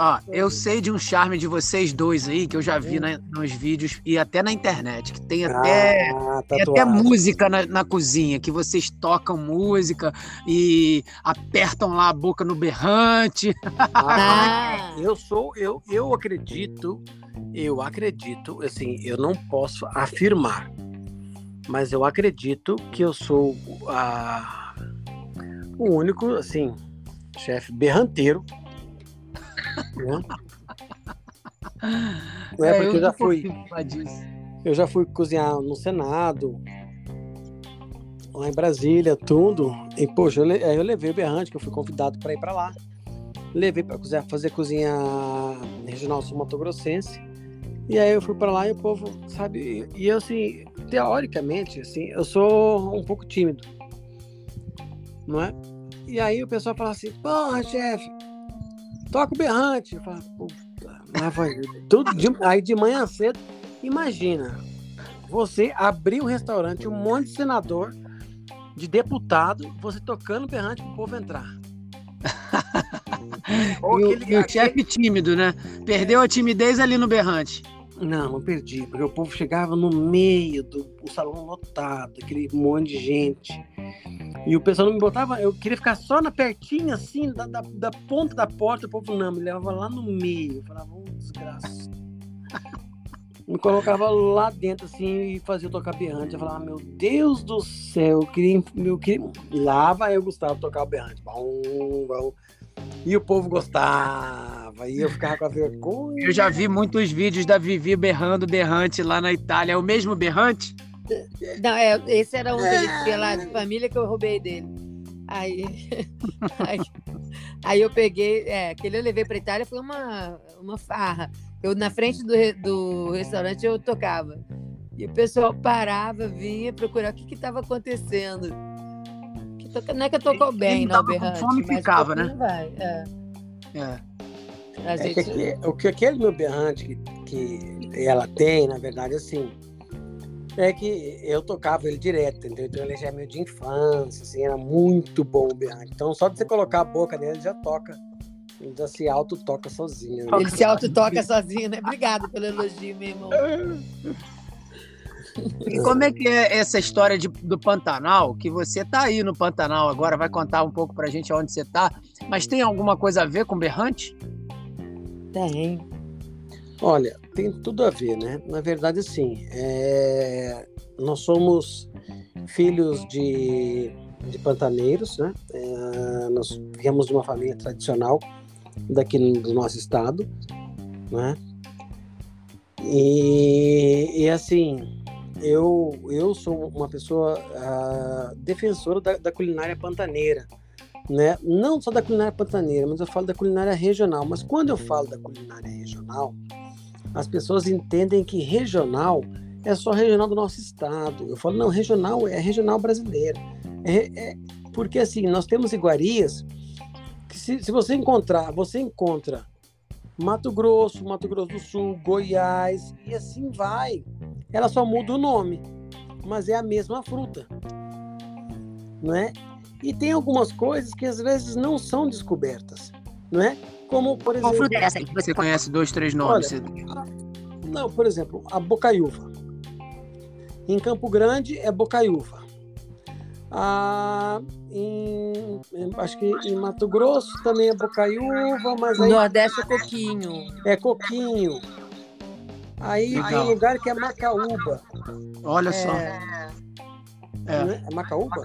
Ó, eu sei de um charme de vocês dois aí, que eu já vi na, nos vídeos e até na internet, que tem até, ah, tem até música na, na, cozinha, que vocês tocam música e apertam lá a boca no berrante. Ah, eu sou, eu, eu acredito, eu acredito, assim, eu não posso afirmar, mas eu acredito que eu sou a, o único, assim, chefe berranteiro né? Não é, é porque eu, eu já fui. Eu já fui cozinhar no Senado. lá em Brasília, tudo. E, poxa, eu, eu levei o berrante, que eu fui convidado para ir para lá. Levei para fazer cozinha regional sul-mato-grossense. E aí eu fui para lá e o povo, sabe? E eu, assim, teoricamente, assim, eu sou um pouco tímido. Não é? E aí o pessoal fala assim, porra, chefe, toca o berrante. Eu falo, puta, lá vai. Tudo de, aí de manhã cedo, imagina, você abrir um restaurante, um monte de senador, de deputado, você tocando berrante pro povo entrar. e o, aquele, o chefe tímido, né? Perdeu a timidez ali no berrante. Não, não perdi, porque o povo chegava no meio do salão lotado, aquele monte de gente. E o pessoal não me botava, eu queria ficar só na pertinha, assim, da, da, da ponta da porta, o povo não, me levava lá no meio. Eu falava, oh, desgraça. me colocava lá dentro, assim, e fazia tocar berrante. Eu falava, meu Deus do céu, eu queria. Eu queria... Lá vai eu, Gustavo, tocar o berrante. Bom, bom. E o povo gostava, e eu ficava com a vergonha. Eu já vi muitos vídeos da Vivi berrando berrante lá na Itália. É o mesmo berrante? Não, é, esse era um dele, lá de família que eu roubei dele. Aí, aí, aí, eu peguei, é, aquele eu levei para Itália foi uma, uma farra. Eu na frente do, do restaurante eu tocava. E o pessoal parava, vinha procurar o que estava acontecendo. Não é que tocou bem, não, berrante. Fome ficava, né? Vai, é. é. é gente... que, o que aquele meu berrante que, que ela tem, na verdade, assim, é que eu tocava ele direto, entendeu? Então ele já é meio de infância, assim, era muito bom o berrante. Então só de você colocar a boca nele, ele já toca. Ele já se auto-toca sozinho. Né? Ele se auto-toca sozinho, né? Obrigado pelo elogio, meu irmão. E como é que é essa história de, do Pantanal? Que você tá aí no Pantanal agora, vai contar um pouco pra gente onde você tá. Mas tem alguma coisa a ver com berrante? Tem. Olha, tem tudo a ver, né? Na verdade, sim. É... Nós somos filhos de, de pantaneiros, né? É... Nós viemos de uma família tradicional daqui do nosso estado, né? E, e assim, eu, eu sou uma pessoa uh, defensora da, da culinária pantaneira, né? Não só da culinária pantaneira, mas eu falo da culinária regional. Mas quando eu falo da culinária regional, as pessoas entendem que regional é só regional do nosso estado. Eu falo, não, regional é regional brasileira. É, é, porque assim, nós temos iguarias que se, se você encontrar, você encontra Mato Grosso, Mato Grosso do Sul, Goiás, e assim vai. Ela só muda o nome, mas é a mesma fruta. Não é? E tem algumas coisas que às vezes não são descobertas, não é? Como, por exemplo. Qual fruta é essa que você conhece dois, três nomes? Olha, não, por exemplo, a bocaiúva. Em Campo Grande é bocaiúva. Ah, em, acho que em Mato Grosso também é bocaiúva, mas aí. Nordeste é coquinho. É coquinho. Aí Legal. tem um lugar que é macaúba. Olha é... só. É, é. é macaúba?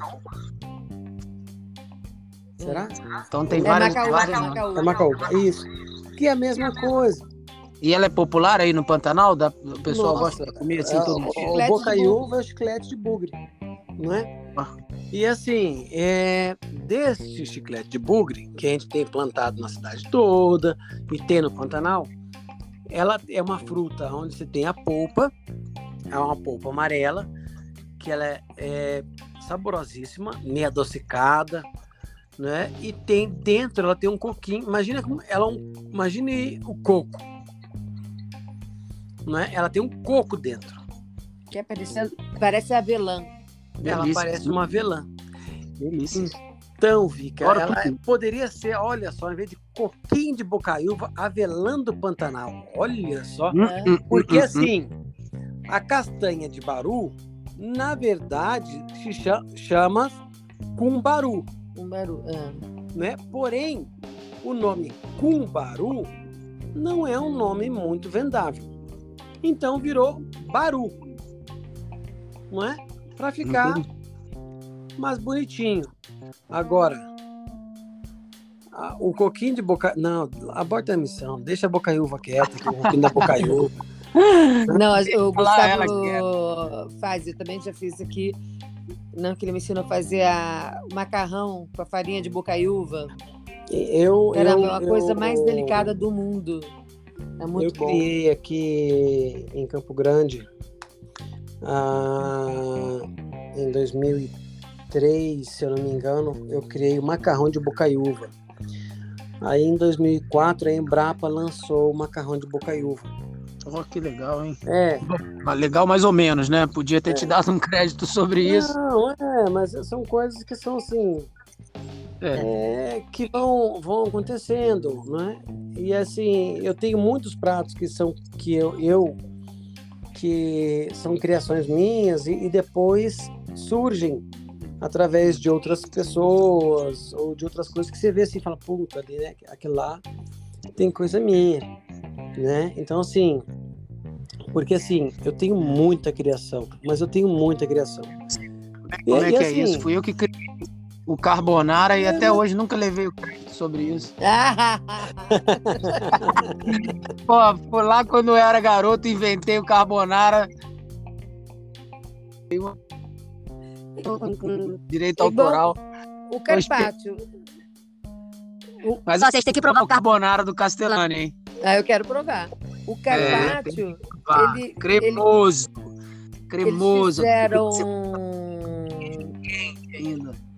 Será? Então tem é várias. Macaúba, várias... É macaúba. É macaúba, isso. Que é a mesma coisa. E ela é popular aí no Pantanal? Da... O pessoal Nossa, gosta de comer assim é, todo mundo? O, o bocaiúva é o chiclete de bugre, não é? E assim, é, desse chiclete de bugre, que a gente tem plantado na cidade toda e tem no Pantanal, ela é uma fruta onde você tem a polpa, é uma polpa amarela, que ela é, é saborosíssima, meio adocicada, né? E tem dentro, ela tem um coquinho. Imagina como ela, é um, imagine o coco, né? Ela tem um coco dentro. Que é parecendo, parece avelã. Ela parece uma avelã. Delícia. Então, Vika, ela, poderia ser, olha só, em vez de coquinho de bocaiúva, avelã do Pantanal. Olha só. Hum, hum, hum, Porque assim, a castanha de baru, na verdade, se chama, chama cumbaru. Cumbaru, é. Né? Porém, o nome cumbaru não é um nome muito vendável. Então virou baru. Não é? Para ficar mais bonitinho. Agora, a, o coquinho de boca. Não, aborta a missão. Deixa a bocaiúva quieta, que o coquinho da bocaiúva. Não, o Gustavo faz, eu também já fiz aqui Não, que ele me ensinou a fazer a, o macarrão com a farinha de bocaiúva. Eu, Era eu, a coisa eu, mais delicada do mundo. É muito eu bom. criei aqui em Campo Grande ah, em 2003, se eu não me engano, eu criei o macarrão de bocaiúva. Aí em 2004 a Embrapa lançou o macarrão de bocaiúva. Oh, que legal, hein? É. Legal mais ou menos, né? Podia ter é. te dado um crédito sobre isso. Não, é, mas são coisas que são assim. É. É, que vão, vão acontecendo, né? E assim, eu tenho muitos pratos que são que eu, eu que são criações minhas e, e depois surgem através de outras pessoas ou de outras coisas que você vê assim e fala, puta, ali, né? Aquilo lá tem coisa minha, né? Então, assim, porque assim, eu tenho muita criação, mas eu tenho muita criação. Como e, é que assim, é isso? Fui eu que criei o Carbonara e é... até hoje nunca levei o crédito sobre isso. Pô, foi lá quando eu era garoto, inventei o Carbonara. Direito autoral. O carpaccio. Mas vocês têm que provar o carbonara do Castellani, hein? Ah, eu quero provar. O carpaccio, é, ele, cremoso. Ele, cremoso. Eles fizeram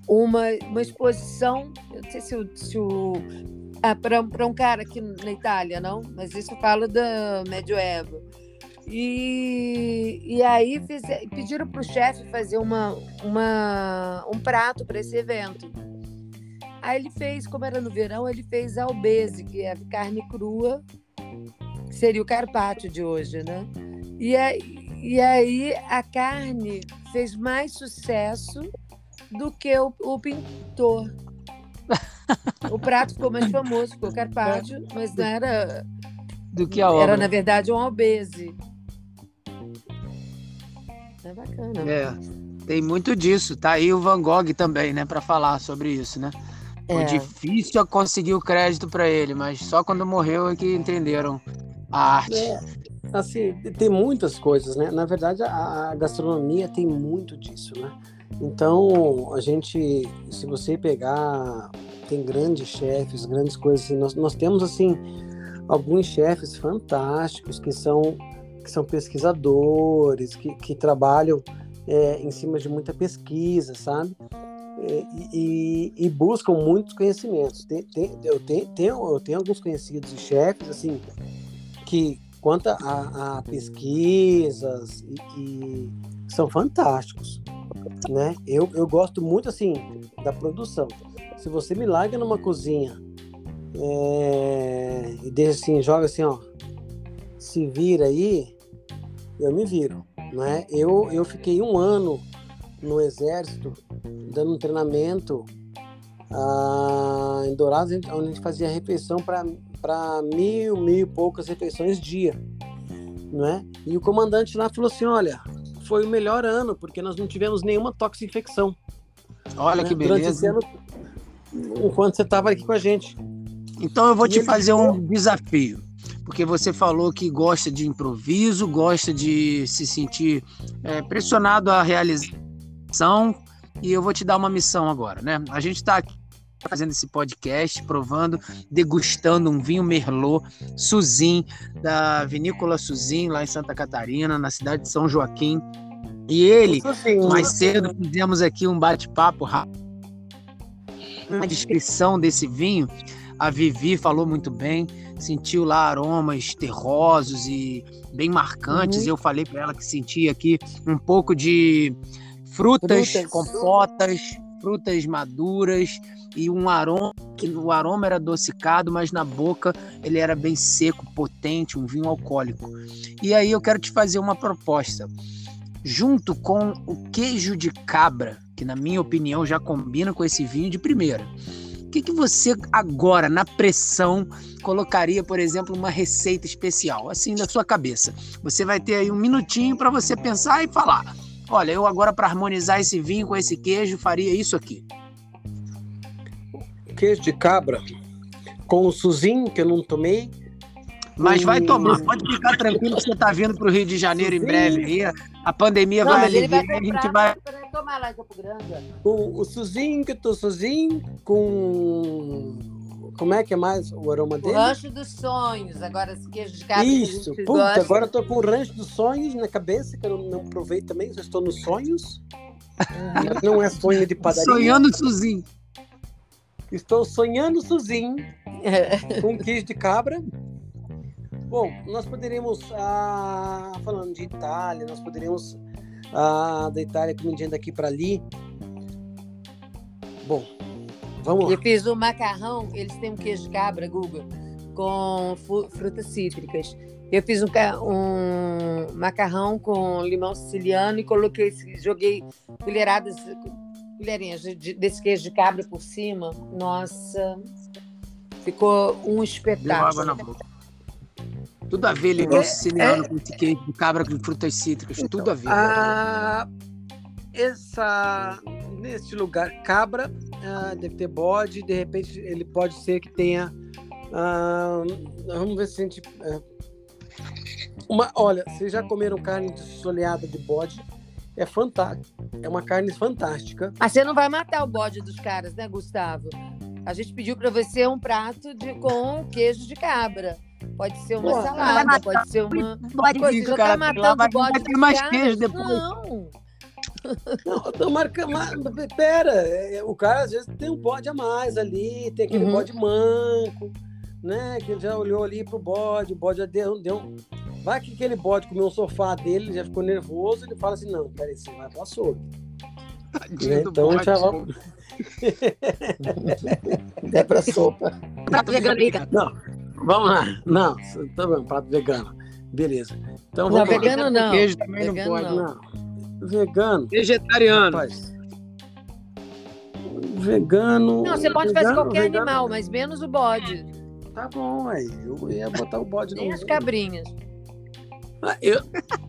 uma, uma exposição, eu não sei se o, se o ah, para um cara aqui na Itália, não, mas isso fala da Medioevo. E, e aí fiz, pediram para o chefe fazer uma, uma, um prato para esse evento. Aí ele fez, como era no verão, ele fez albese, que é carne crua, que seria o carpaccio de hoje, né? E aí, e aí a carne fez mais sucesso do que o, o pintor. o prato ficou mais famoso, ficou carpaccio, mas não era. Do que a obra. Era, na verdade, um albese. É bacana. É, tem muito disso. Tá aí o Van Gogh também, né, para falar sobre isso, né? Foi é. difícil conseguir o crédito para ele, mas só quando morreu é que entenderam a arte. É. Assim, tem muitas coisas, né? Na verdade, a, a gastronomia tem muito disso, né? Então, a gente, se você pegar, tem grandes chefes, grandes coisas assim, nós, nós temos assim alguns chefes fantásticos que são que são pesquisadores, que, que trabalham é, em cima de muita pesquisa, sabe? É, e, e, buscam muitos conhecimentos. Tem, tem, eu, tenho, eu tenho alguns conhecidos de chefes, assim, que quanto a, a pesquisas e, e são fantásticos né? Eu, eu gosto muito, assim, da produção. Se você me larga numa cozinha é, e deixa assim, joga assim, ó, se vira aí, eu me viro, né? Eu, eu fiquei um ano no exército dando um treinamento ah, em Dourados, onde a gente fazia refeição para mil, mil e poucas refeições dia, né? E o comandante lá falou assim, olha, foi o melhor ano, porque nós não tivemos nenhuma toxinfecção. Olha né? que beleza. Ano, enquanto você estava aqui com a gente. Então eu vou e te fazer um desafio. Porque você falou que gosta de improviso, gosta de se sentir é, pressionado à realização. E eu vou te dar uma missão agora, né? A gente está aqui fazendo esse podcast, provando, degustando um vinho Merlot Suzin, da vinícola Suzin, lá em Santa Catarina, na cidade de São Joaquim. E ele, mais cedo, fizemos aqui um bate-papo rápido, uma descrição desse vinho. A Vivi falou muito bem, sentiu lá aromas terrosos e bem marcantes. Uhum. Eu falei para ela que sentia aqui um pouco de frutas, frutas. compotas, frutas maduras e um aroma que o aroma era adocicado, mas na boca ele era bem seco, potente, um vinho alcoólico. E aí eu quero te fazer uma proposta. Junto com o queijo de cabra, que na minha opinião já combina com esse vinho de primeira. O que, que você agora, na pressão, colocaria, por exemplo, uma receita especial, assim na sua cabeça? Você vai ter aí um minutinho para você pensar e falar Olha, eu agora para harmonizar esse vinho com esse queijo faria isso aqui. Queijo de cabra com o suzinho que eu não tomei. Mas vai tomar, pode ficar tranquilo que você está vindo para o Rio de Janeiro em breve. Aí, a pandemia não, vai aliviar, vai a gente vai tomar lá em Campo Grande. Com o Suzinho, que eu tô sozinho, com. Como é que é mais o aroma dele? O Rancho dos Sonhos. Agora, esse queijo de cabra. Isso, puta, gosta. agora eu tô com o Rancho dos Sonhos na cabeça, que eu não, não provei também, já estou nos sonhos. Não é sonho de padaria. Sonhando Suzinho. Estou sonhando Suzinho com queijo de cabra. Bom, nós poderíamos, ah, falando de Itália, nós poderíamos ah, da Itália comidinha daqui para ali. Bom, vamos lá. Eu fiz um macarrão, eles têm um queijo de cabra, Guga, com frutas cítricas. Eu fiz um, um, macarrão com limão siciliano e coloquei, joguei colheradas, colherinhas de, desse queijo de cabra por cima. Nossa, ficou um espetáculo. Tudo a ver, limão é, siciliano é, com queijo de cabra com frutas cítricas, então, tudo a ver. A, essa, nesse lugar, cabra ah, deve ter bode, de repente ele pode ser que tenha. Ah, vamos ver se a gente. Uma, olha, vocês já comeram carne soleada de bode? É fantástico. É uma carne fantástica. Mas você não vai matar o bode dos caras, né, Gustavo? A gente pediu para você um prato de, com queijo de cabra. Pode ser uma Pô, salada, pode ser uma. Pode Coisa, isso, cara, tá matando vai, bode vai ter mais caras? queijo depois. Não. Não, tô marcando. Pera, é, o cara às vezes tem um bode a mais ali, tem aquele uhum. bode manco, né? Que ele já olhou ali pro bode, o bode já deu, deu um. Vai que aquele bode comeu um sofá dele, já ficou nervoso, ele fala assim: não, peraí, você vai pro açougue. Né? Então a gente já vai. É pra sopa. Prato vegano Não, vamos lá. Não, tá bom, prato vegano. Beleza. Então vamos não, vegano não. Queijo também vegano não pode, não. não. Vegano. Vegetariano. Rapaz, vegano. Não, você pode vegano, fazer qualquer vegano. animal, mas menos o bode. Tá bom, aí. Eu ia botar o bode Nem as cabrinhas. Ah, eu,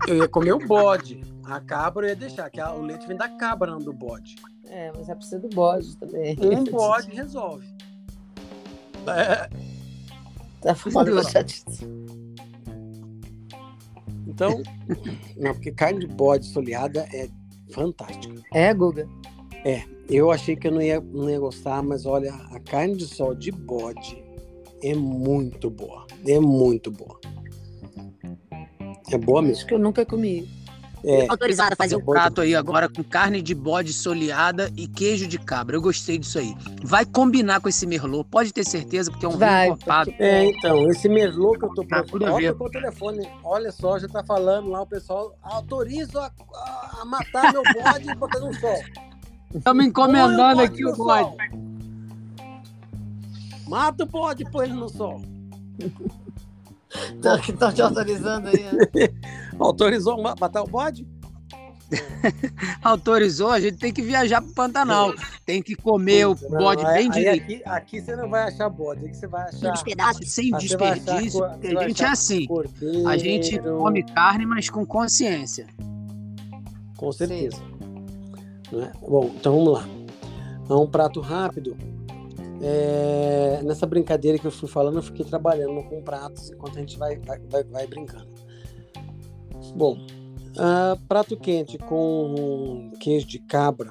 eu ia comer o bode. A cabra eu ia deixar, que o leite vem da cabra, não do bode. É, mas é precisa do bode também. Um bode resolve. É. Tá falando Então, não, porque carne de bode soleada é fantástica. É, Guga? É, eu achei que eu não ia, não ia gostar, mas olha, a carne de sol de bode é muito boa. É muito boa. É boa mesmo. Acho que eu nunca comi. É, autorizado a fazer um prato aí agora com carne de bode soleada e queijo de cabra. Eu gostei disso aí. Vai combinar com esse merlot, pode ter certeza, porque é um Vai, vinho encorpado. É, então, esse merlot que eu tô tá procurando, olha o telefone, olha só, já tá falando lá o pessoal, autorizo a, a matar meu bode e botar no sol. Estamos encomendando aqui o bode. Mata o bode e põe ele no sol. Estão te autorizando aí, né? Autorizou matar o bode? Autorizou, a gente tem que viajar para o Pantanal. Tem que comer Puta, o bode não, bem direito. Aqui, aqui, você não vai achar bode, aqui você vai achar. Uns pedaços sem desperdício. Achar, a gente é assim. Cordeiro. A gente come carne, mas com consciência. Com certeza. É? Bom, então vamos lá. É um prato rápido. É, nessa brincadeira que eu fui falando, eu fiquei trabalhando com pratos enquanto a gente vai, vai, vai brincando. Bom, uh, prato quente com queijo de cabra.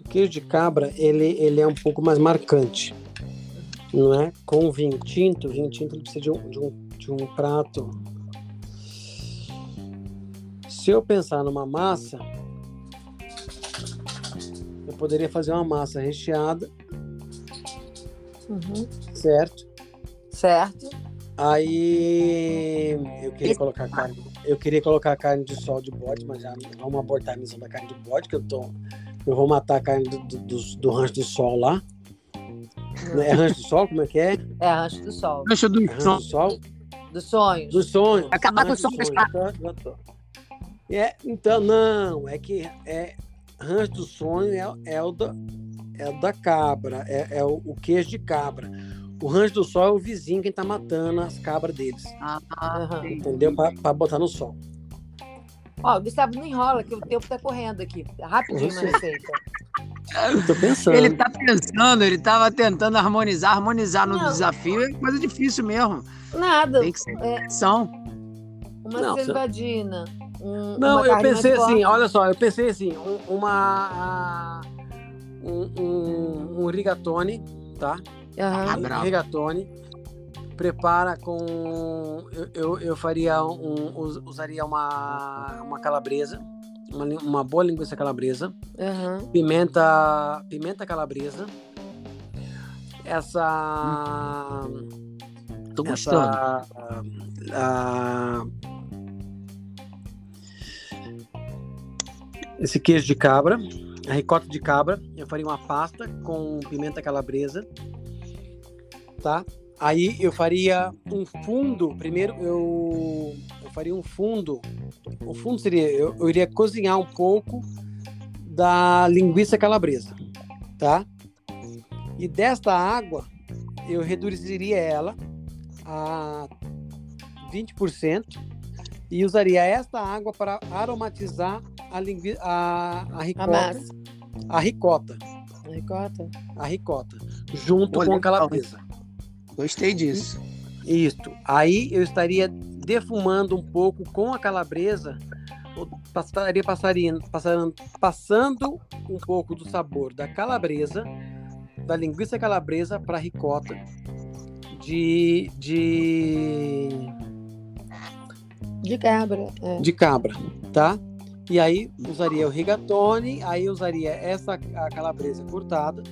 O queijo de cabra ele, ele é um pouco mais marcante, não é? Com vinho tinto, vinho tinto ele precisa de um, de um, de um prato. Se eu pensar numa massa, eu poderia fazer uma massa recheada Uhum. Certo? Certo. Aí eu queria colocar carne. Eu queria colocar carne de sol de bode, mas já vamos abortar a missão da carne de bode, que eu tô. Eu vou matar a carne do, do, do rancho do sol lá. É rancho do sol? Como é que é? É rancho do sol. Rancho do, é rancho do sol. Dos sonhos. Dos sonhos. Acabar com o sonho É, então, não, é que é, rancho do sonho é, é o da, é o da cabra, é, é o, o, queijo de cabra. O rancho do sol é o vizinho quem tá matando as cabras deles. Ah, entendeu? Para botar no sol. Ó, Gustavo, não enrola, que o tempo tá correndo aqui. Rapidinho na receita. Eu tô pensando. Ele tá pensando, ele tava tentando harmonizar. Harmonizar no não. desafio é coisa difícil mesmo. Nada. Tem que ser é... atenção. Uma não, cervadina. Um, não, eu pensei assim, olha só, eu pensei assim, um, uma. Um, um, um rigatone, tá? Uhum. Um rigatone. Prepara com. Eu, eu, eu faria um. Usaria uma, uma calabresa. Uma, uma boa linguiça calabresa. Uhum. Pimenta. Pimenta calabresa. Essa. Tô gostando. Essa, a, esse queijo de cabra, a ricota de cabra. Eu faria uma pasta com pimenta calabresa, tá? Aí eu faria um fundo. Primeiro eu, eu faria um fundo. O fundo seria eu, eu iria cozinhar um pouco da linguiça calabresa, tá? E desta água eu reduziria ela a 20% e usaria esta água para aromatizar a, lingui... a, a ricota. A, a ricota. A ricota. A ricota. Junto Olha, com a calabresa. Gostei disso. Isso. Aí eu estaria defumando um pouco com a calabresa, estaria passaria, passando, passando um pouco do sabor da calabresa, da linguiça calabresa para ricota, de, de de cabra. É. De cabra, tá? E aí usaria o rigatone, aí usaria essa a calabresa cortada,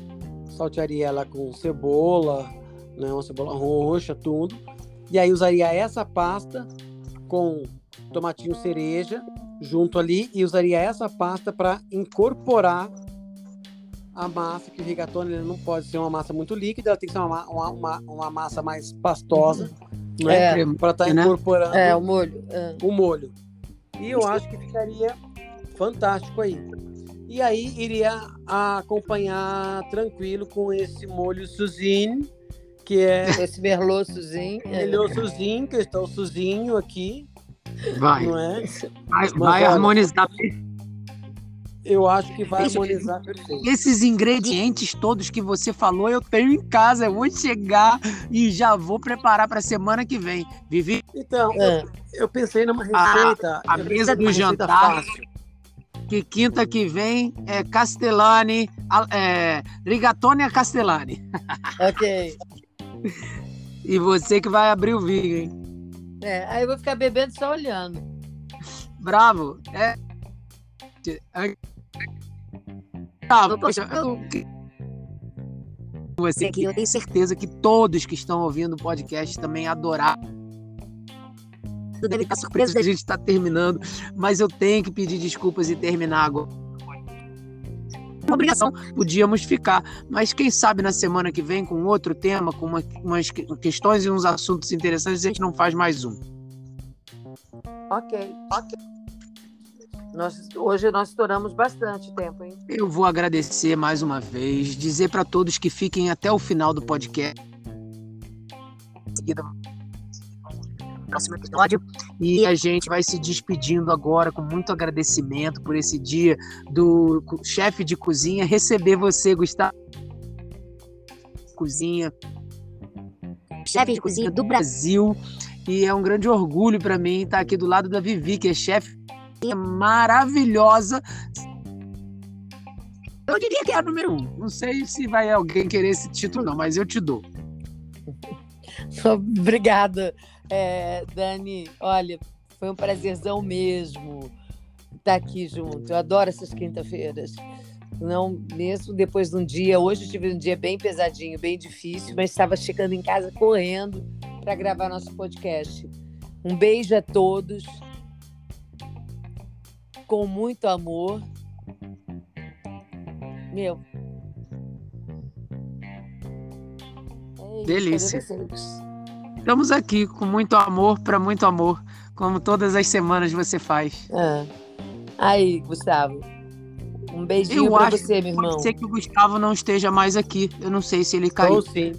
saltearia ela com cebola, né, uma cebola roxa, tudo. E aí usaria essa pasta com tomatinho cereja junto ali e usaria essa pasta para incorporar a massa, que o rigatone ele não pode ser uma massa muito líquida, ela tem que ser uma, uma, uma, uma massa mais pastosa, né? É, para estar tá né? incorporando é, o molho. É. O molho. E eu acho que ficaria fantástico aí. E aí iria acompanhar tranquilo com esse molho Suzine, que é. Esse merlot Suzine. É. Merlot Suzine, que está o Suzinho aqui. Vai. Não é? Vai, vai harmonizar eu acho que vai harmonizar perfeito. Esses ingredientes todos que você falou, eu tenho em casa. Eu vou chegar e já vou preparar para a semana que vem. Vivi? Então, é. eu, eu, pensei numa receita. A, a mesa do jantar. Que quinta que vem é Castellani, é, Rigatone a Castellani. Ok. e você que vai abrir o vinho, hein? É, aí eu vou ficar bebendo só olhando. Bravo. É. Ah, poxa, eu... Você aqui, eu tenho certeza que todos que estão ouvindo o podcast também adoraram. Deve estar surpreso que a gente está terminando, mas eu tenho que pedir desculpas e terminar agora. Obrigação, podíamos ficar, mas quem sabe na semana que vem com outro tema, com uma, umas questões e uns assuntos interessantes, a gente não faz mais um. Ok, ok. Nós, hoje nós estouramos bastante tempo, hein? Eu vou agradecer mais uma vez, dizer para todos que fiquem até o final do podcast. Próximo episódio. E a gente vai se despedindo agora com muito agradecimento por esse dia do chefe de cozinha receber você, Gustavo. Cozinha. Chefe de cozinha do Brasil. E é um grande orgulho para mim estar aqui do lado da Vivi, que é chefe maravilhosa. Eu diria que é a número um. Não sei se vai alguém querer esse título, não, mas eu te dou. Obrigada, é, Dani. Olha, foi um prazerzão mesmo estar aqui junto. Eu adoro essas quinta-feiras. Não, mesmo depois de um dia, hoje eu tive um dia bem pesadinho, bem difícil, mas estava chegando em casa correndo para gravar nosso podcast. Um beijo a todos com muito amor. Meu. É Delícia. Estamos aqui com muito amor para muito amor, como todas as semanas você faz. É. Aí, Gustavo. Um beijinho para você, meu irmão. Pode ser que o Gustavo não esteja mais aqui. Eu não sei se ele caiu. Estou sim.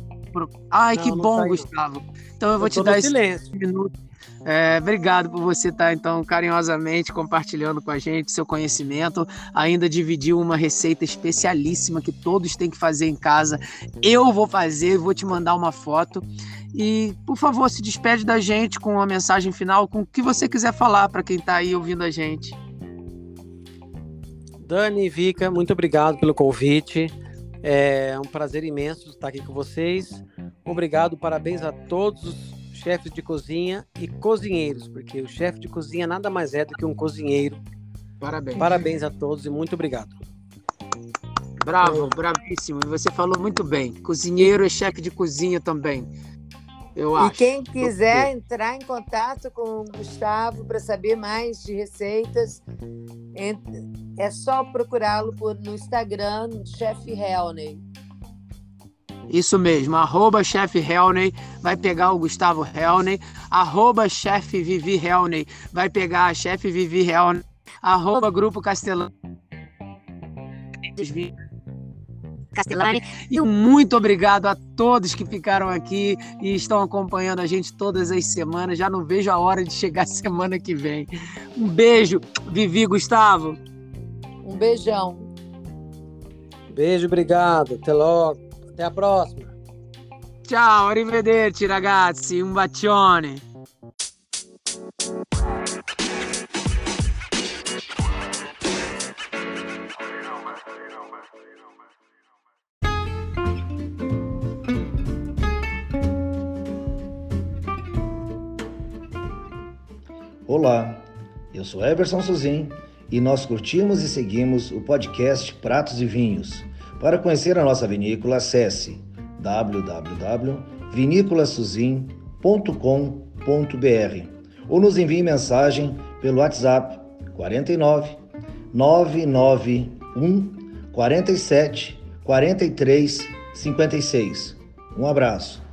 Ai, não, que bom, Gustavo. Então eu, eu vou te dar esse minuto é, obrigado por você estar, então, carinhosamente compartilhando com a gente seu conhecimento. Ainda dividiu uma receita especialíssima que todos têm que fazer em casa. Eu vou fazer, vou te mandar uma foto. E, por favor, se despede da gente com uma mensagem final, com o que você quiser falar para quem está aí ouvindo a gente. Dani Vika, muito obrigado pelo convite. É um prazer imenso estar aqui com vocês. Obrigado, parabéns a todos chefes de cozinha e cozinheiros, porque o chefe de cozinha nada mais é do que um cozinheiro. Parabéns. Parabéns a todos e muito obrigado. Bravo, bravíssimo. E você falou muito bem. Cozinheiro é chefe de cozinha também. Eu e acho. quem quiser entrar em contato com o Gustavo para saber mais de receitas, é só procurá-lo no Instagram, Chef Helney. Isso mesmo, arroba chefe Helney, vai pegar o Gustavo Helney, arroba chefe Vivi Helney, vai pegar a chefe Vivi Helney, arroba Grupo Castelani. Castellani. E muito obrigado a todos que ficaram aqui e estão acompanhando a gente todas as semanas. Já não vejo a hora de chegar semana que vem. Um beijo, Vivi Gustavo. Um beijão. Beijo, obrigado. Até logo. Até a próxima. Ciao, arrivederci ragazzi, un bacione. Olá, eu sou Everson Suzin e nós curtimos e seguimos o podcast Pratos e Vinhos para conhecer a nossa vinícola, acesse www.vinícolasuzin.com.br ou nos envie mensagem pelo WhatsApp 49 991 47 43 56. Um abraço.